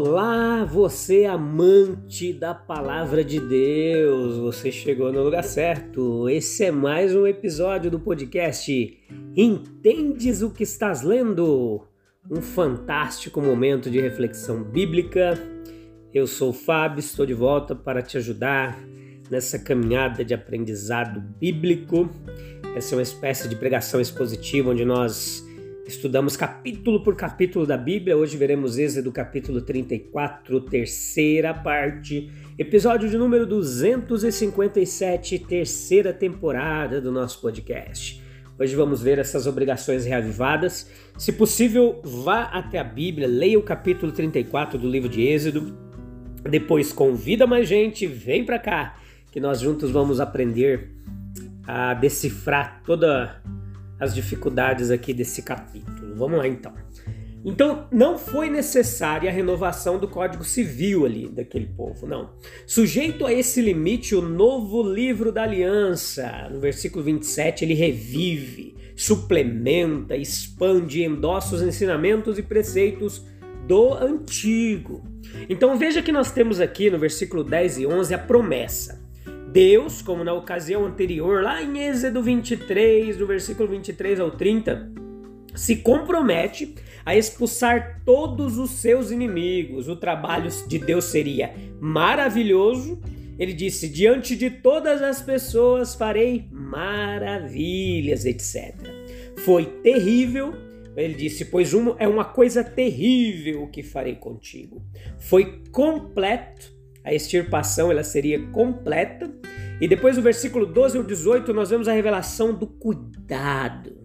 Olá, você amante da palavra de Deus, você chegou no lugar certo. Esse é mais um episódio do podcast Entendes o que estás lendo? Um fantástico momento de reflexão bíblica. Eu sou o Fábio, estou de volta para te ajudar nessa caminhada de aprendizado bíblico. Essa é uma espécie de pregação expositiva onde nós Estudamos capítulo por capítulo da Bíblia. Hoje veremos Êxodo capítulo 34, terceira parte, episódio de número 257, terceira temporada do nosso podcast. Hoje vamos ver essas obrigações reavivadas. Se possível, vá até a Bíblia, leia o capítulo 34 do livro de Êxodo. Depois convida mais gente, vem para cá, que nós juntos vamos aprender a decifrar toda as dificuldades aqui desse capítulo. Vamos lá então. Então, não foi necessária a renovação do Código Civil ali daquele povo, não. Sujeito a esse limite, o novo livro da aliança, no versículo 27, ele revive, suplementa, expande endossa os ensinamentos e preceitos do antigo. Então, veja que nós temos aqui no versículo 10 e 11 a promessa. Deus, como na ocasião anterior, lá em Êxodo 23, do versículo 23 ao 30, se compromete a expulsar todos os seus inimigos. O trabalho de Deus seria maravilhoso. Ele disse: Diante de todas as pessoas farei maravilhas, etc. Foi terrível. Ele disse: Pois uma, é uma coisa terrível o que farei contigo. Foi completo a extirpação ela seria completa. E depois do versículo 12 ao 18 nós vemos a revelação do cuidado.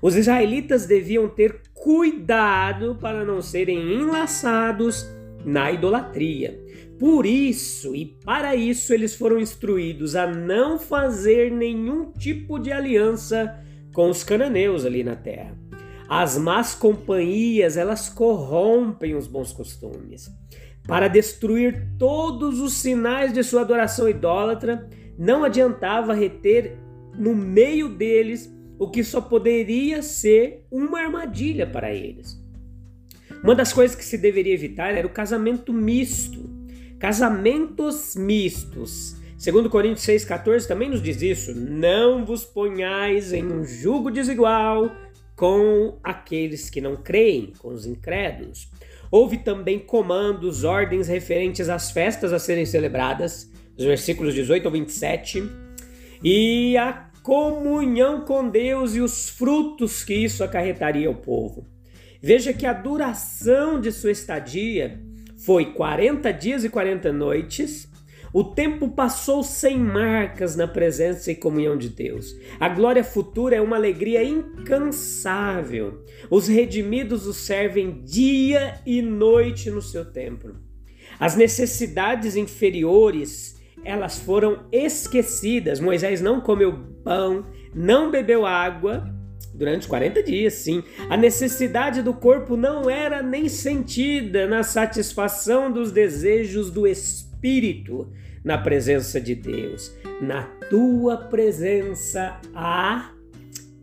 Os israelitas deviam ter cuidado para não serem enlaçados na idolatria. Por isso e para isso eles foram instruídos a não fazer nenhum tipo de aliança com os cananeus ali na terra. As más companhias, elas corrompem os bons costumes. Para destruir todos os sinais de sua adoração idólatra, não adiantava reter no meio deles o que só poderia ser uma armadilha para eles. Uma das coisas que se deveria evitar era o casamento misto. Casamentos mistos. Segundo Coríntios 6,14 também nos diz isso. Não vos ponhais em um jugo desigual com aqueles que não creem, com os incrédulos. Houve também comandos, ordens referentes às festas a serem celebradas, os versículos 18 ao 27, e a comunhão com Deus e os frutos que isso acarretaria ao povo. Veja que a duração de sua estadia foi 40 dias e 40 noites, o tempo passou sem marcas na presença e comunhão de Deus. A glória futura é uma alegria incansável. Os redimidos o servem dia e noite no seu templo. As necessidades inferiores, elas foram esquecidas. Moisés não comeu pão, não bebeu água, durante 40 dias, sim. A necessidade do corpo não era nem sentida na satisfação dos desejos do espírito na presença de Deus. Na tua presença há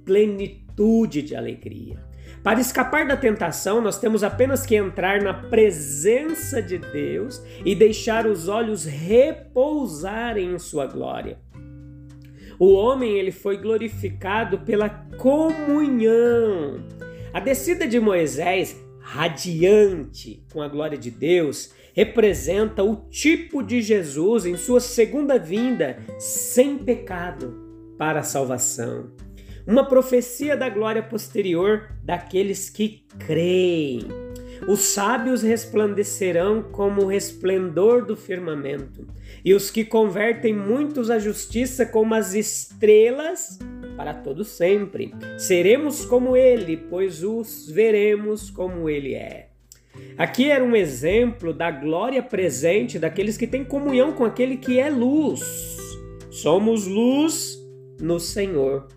plenitude de alegria. Para escapar da tentação, nós temos apenas que entrar na presença de Deus e deixar os olhos repousarem em sua glória. O homem ele foi glorificado pela comunhão. A descida de Moisés, radiante com a glória de Deus, representa o tipo de Jesus em sua segunda vinda, sem pecado, para a salvação. Uma profecia da glória posterior daqueles que creem. Os sábios resplandecerão como o resplendor do firmamento, e os que convertem muitos à justiça como as estrelas para todo sempre. Seremos como ele, pois os veremos como ele é. Aqui era um exemplo da glória presente daqueles que têm comunhão com aquele que é luz. Somos luz no Senhor.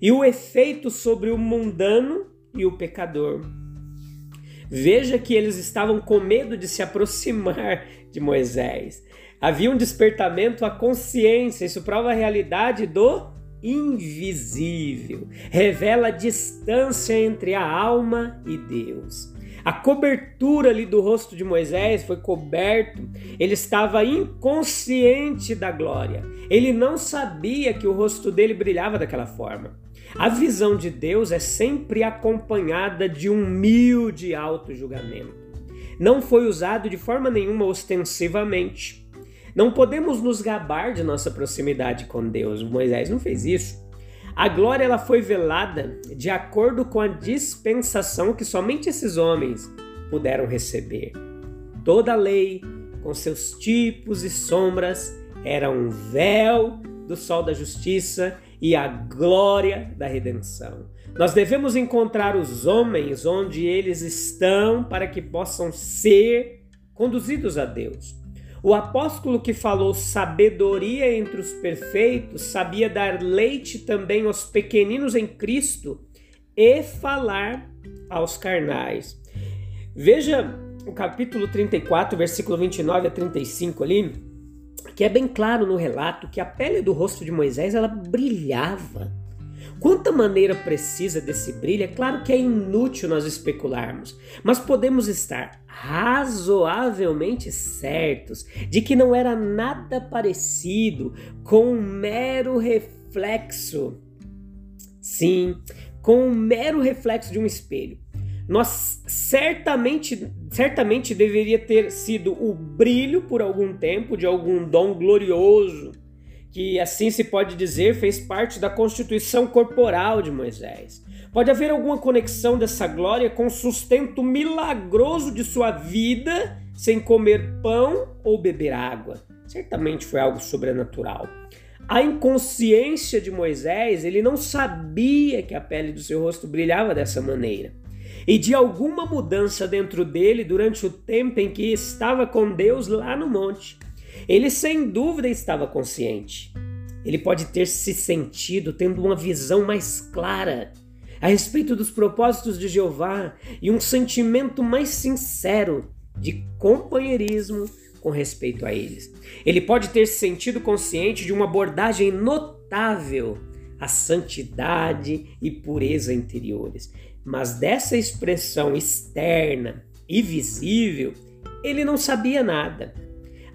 E o efeito sobre o mundano e o pecador. Veja que eles estavam com medo de se aproximar de Moisés. Havia um despertamento à consciência, isso prova a realidade do invisível, revela a distância entre a alma e Deus. A cobertura ali do rosto de Moisés foi coberto, ele estava inconsciente da glória. Ele não sabia que o rosto dele brilhava daquela forma. A visão de Deus é sempre acompanhada de um humilde auto-julgamento. Não foi usado de forma nenhuma ostensivamente. Não podemos nos gabar de nossa proximidade com Deus. Moisés não fez isso. A glória ela foi velada de acordo com a dispensação que somente esses homens puderam receber. Toda a lei, com seus tipos e sombras, era um véu do sol da justiça e a glória da redenção. Nós devemos encontrar os homens onde eles estão para que possam ser conduzidos a Deus. O apóstolo que falou sabedoria entre os perfeitos sabia dar leite também aos pequeninos em Cristo e falar aos carnais. Veja o capítulo 34, versículo 29 a 35 ali, que é bem claro no relato que a pele do rosto de Moisés ela brilhava maneira precisa desse brilho, é claro que é inútil nós especularmos, mas podemos estar razoavelmente certos de que não era nada parecido com um mero reflexo. Sim, com um mero reflexo de um espelho. Nós certamente, certamente deveria ter sido o brilho por algum tempo de algum dom glorioso que assim se pode dizer fez parte da constituição corporal de Moisés. Pode haver alguma conexão dessa glória com o sustento milagroso de sua vida sem comer pão ou beber água. Certamente foi algo sobrenatural. A inconsciência de Moisés, ele não sabia que a pele do seu rosto brilhava dessa maneira. E de alguma mudança dentro dele durante o tempo em que estava com Deus lá no monte. Ele sem dúvida estava consciente. Ele pode ter se sentido tendo uma visão mais clara a respeito dos propósitos de Jeová e um sentimento mais sincero de companheirismo com respeito a eles. Ele pode ter se sentido consciente de uma abordagem notável à santidade e pureza interiores, mas dessa expressão externa e visível, ele não sabia nada.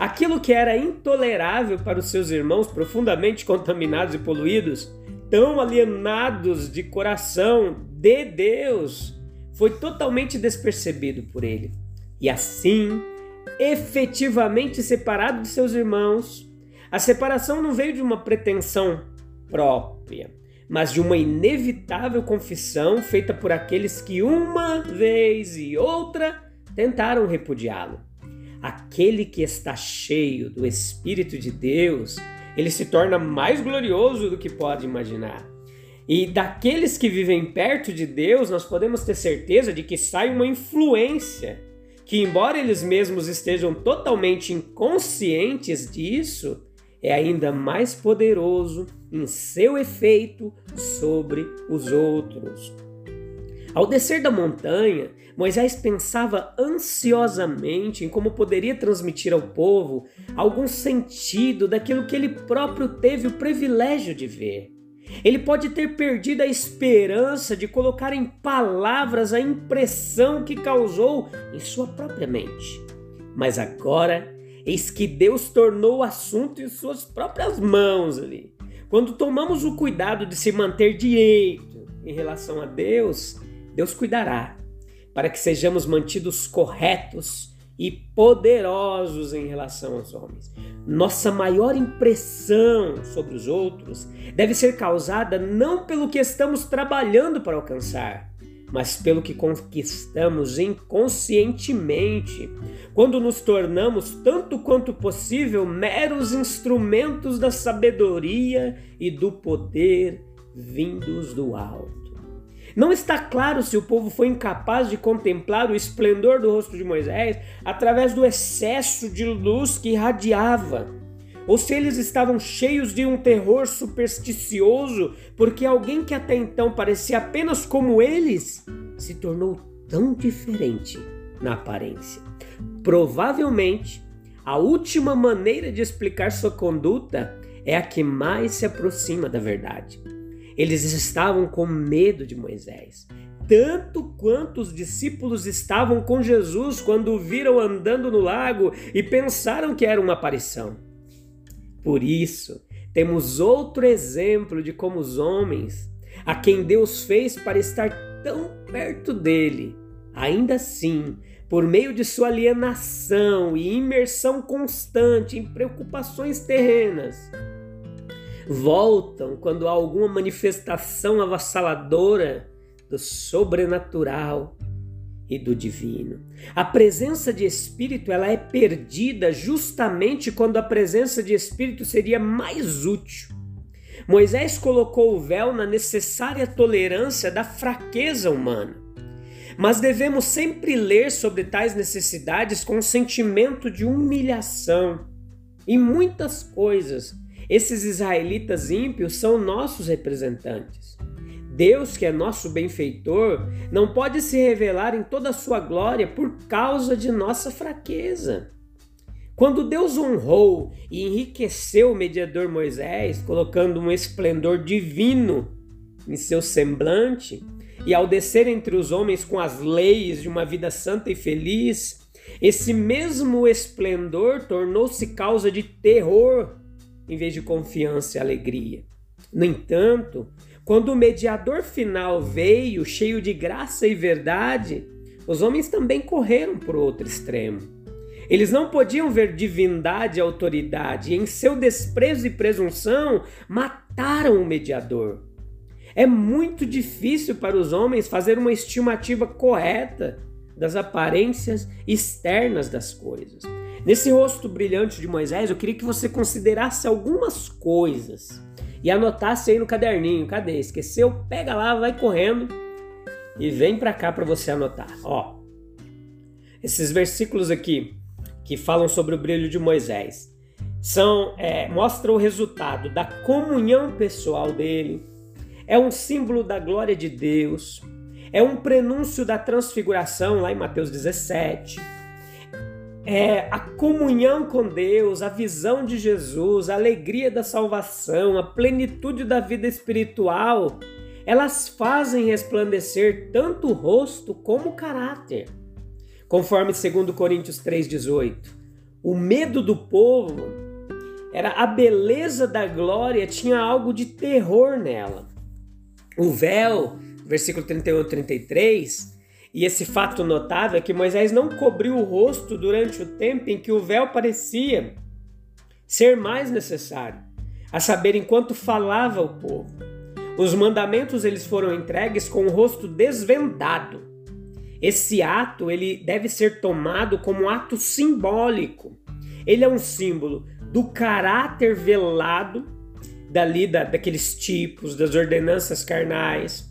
Aquilo que era intolerável para os seus irmãos profundamente contaminados e poluídos, tão alienados de coração de Deus, foi totalmente despercebido por ele. E assim, efetivamente separado de seus irmãos, a separação não veio de uma pretensão própria, mas de uma inevitável confissão feita por aqueles que uma vez e outra tentaram repudiá-lo. Aquele que está cheio do Espírito de Deus, ele se torna mais glorioso do que pode imaginar. E daqueles que vivem perto de Deus, nós podemos ter certeza de que sai uma influência que, embora eles mesmos estejam totalmente inconscientes disso, é ainda mais poderoso em seu efeito sobre os outros. Ao descer da montanha, Moisés pensava ansiosamente em como poderia transmitir ao povo algum sentido daquilo que ele próprio teve o privilégio de ver. Ele pode ter perdido a esperança de colocar em palavras a impressão que causou em sua própria mente. Mas agora, eis que Deus tornou o assunto em suas próprias mãos ali. Quando tomamos o cuidado de se manter direito em relação a Deus, Deus cuidará para que sejamos mantidos corretos e poderosos em relação aos homens. Nossa maior impressão sobre os outros deve ser causada não pelo que estamos trabalhando para alcançar, mas pelo que conquistamos inconscientemente, quando nos tornamos, tanto quanto possível, meros instrumentos da sabedoria e do poder vindos do alto. Não está claro se o povo foi incapaz de contemplar o esplendor do rosto de Moisés através do excesso de luz que irradiava, ou se eles estavam cheios de um terror supersticioso porque alguém que até então parecia apenas como eles se tornou tão diferente na aparência. Provavelmente, a última maneira de explicar sua conduta é a que mais se aproxima da verdade. Eles estavam com medo de Moisés, tanto quanto os discípulos estavam com Jesus quando o viram andando no lago e pensaram que era uma aparição. Por isso, temos outro exemplo de como os homens, a quem Deus fez para estar tão perto dele, ainda assim, por meio de sua alienação e imersão constante em preocupações terrenas, voltam quando há alguma manifestação avassaladora do sobrenatural e do divino. A presença de espírito ela é perdida justamente quando a presença de espírito seria mais útil. Moisés colocou o véu na necessária tolerância da fraqueza humana. Mas devemos sempre ler sobre tais necessidades com um sentimento de humilhação. Em muitas coisas, esses israelitas ímpios são nossos representantes. Deus, que é nosso benfeitor, não pode se revelar em toda a sua glória por causa de nossa fraqueza. Quando Deus honrou e enriqueceu o mediador Moisés, colocando um esplendor divino em seu semblante, e ao descer entre os homens com as leis de uma vida santa e feliz, esse mesmo esplendor tornou-se causa de terror em vez de confiança e alegria. No entanto, quando o mediador final veio, cheio de graça e verdade, os homens também correram para o outro extremo. Eles não podiam ver divindade e autoridade, e em seu desprezo e presunção mataram o mediador. É muito difícil para os homens fazer uma estimativa correta das aparências externas das coisas. Nesse rosto brilhante de Moisés, eu queria que você considerasse algumas coisas e anotasse aí no caderninho. Cadê? Esqueceu? Pega lá, vai correndo e vem para cá para você anotar. Ó, esses versículos aqui que falam sobre o brilho de Moisés são é, mostram o resultado da comunhão pessoal dele. É um símbolo da glória de Deus. É um prenúncio da transfiguração lá em Mateus 17 é, a comunhão com Deus, a visão de Jesus, a alegria da salvação, a plenitude da vida espiritual, elas fazem resplandecer tanto o rosto como o caráter. Conforme 2 Coríntios 3,18. O medo do povo era a beleza da glória, tinha algo de terror nela. O véu, versículo 31 e 33, e esse fato notável é que Moisés não cobriu o rosto durante o tempo em que o véu parecia ser mais necessário, a saber, enquanto falava o povo. Os mandamentos eles foram entregues com o rosto desvendado. Esse ato ele deve ser tomado como um ato simbólico. Ele é um símbolo do caráter velado dali da, daqueles tipos, das ordenanças carnais,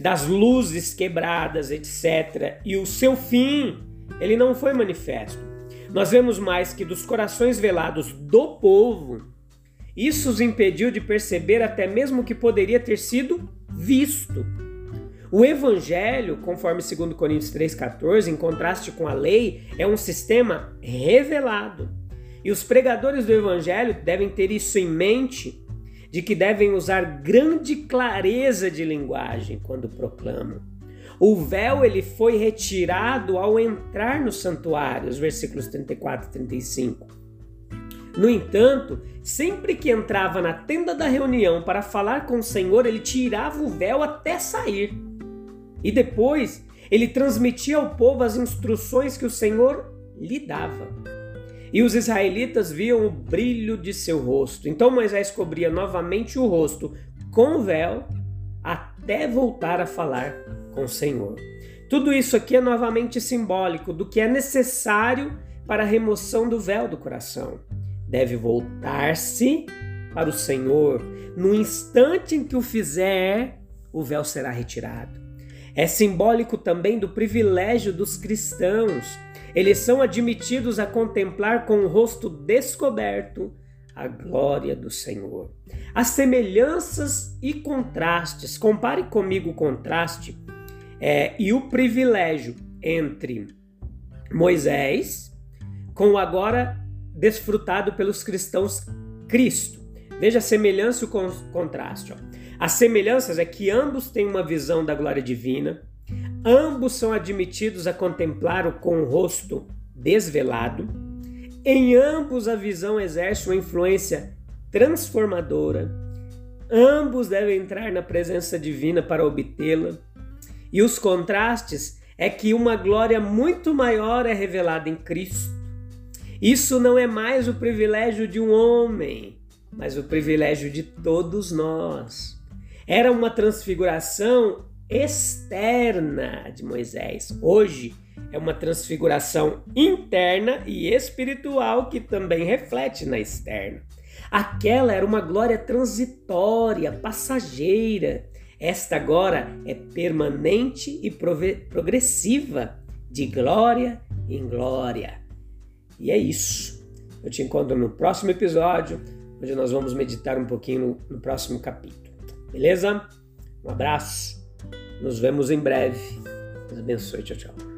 das luzes quebradas, etc. E o seu fim, ele não foi manifesto. Nós vemos mais que dos corações velados do povo, isso os impediu de perceber até mesmo que poderia ter sido visto. O evangelho, conforme 2 Coríntios 3,14, em contraste com a lei, é um sistema revelado. E os pregadores do evangelho devem ter isso em mente de que devem usar grande clareza de linguagem quando proclamam. O véu ele foi retirado ao entrar no santuário, os versículos 34 e 35. No entanto, sempre que entrava na tenda da reunião para falar com o Senhor, ele tirava o véu até sair. E depois, ele transmitia ao povo as instruções que o Senhor lhe dava. E os israelitas viam o brilho de seu rosto. Então Moisés cobria novamente o rosto com o véu até voltar a falar com o Senhor. Tudo isso aqui é novamente simbólico do que é necessário para a remoção do véu do coração. Deve voltar-se para o Senhor, no instante em que o fizer, o véu será retirado. É simbólico também do privilégio dos cristãos. Eles são admitidos a contemplar com o rosto descoberto a glória do Senhor. As semelhanças e contrastes, compare comigo o contraste é, e o privilégio entre Moisés com o agora desfrutado pelos cristãos Cristo. Veja a semelhança e o contraste. Ó. As semelhanças é que ambos têm uma visão da glória divina, ambos são admitidos a contemplar o com o rosto desvelado, em ambos a visão exerce uma influência transformadora, ambos devem entrar na presença divina para obtê-la, e os contrastes é que uma glória muito maior é revelada em Cristo. Isso não é mais o privilégio de um homem, mas o privilégio de todos nós. Era uma transfiguração externa de Moisés. Hoje é uma transfiguração interna e espiritual que também reflete na externa. Aquela era uma glória transitória, passageira. Esta agora é permanente e progressiva, de glória em glória. E é isso. Eu te encontro no próximo episódio, onde nós vamos meditar um pouquinho no, no próximo capítulo. Beleza? Um abraço. Nos vemos em breve. Deus abençoe. Tchau, tchau.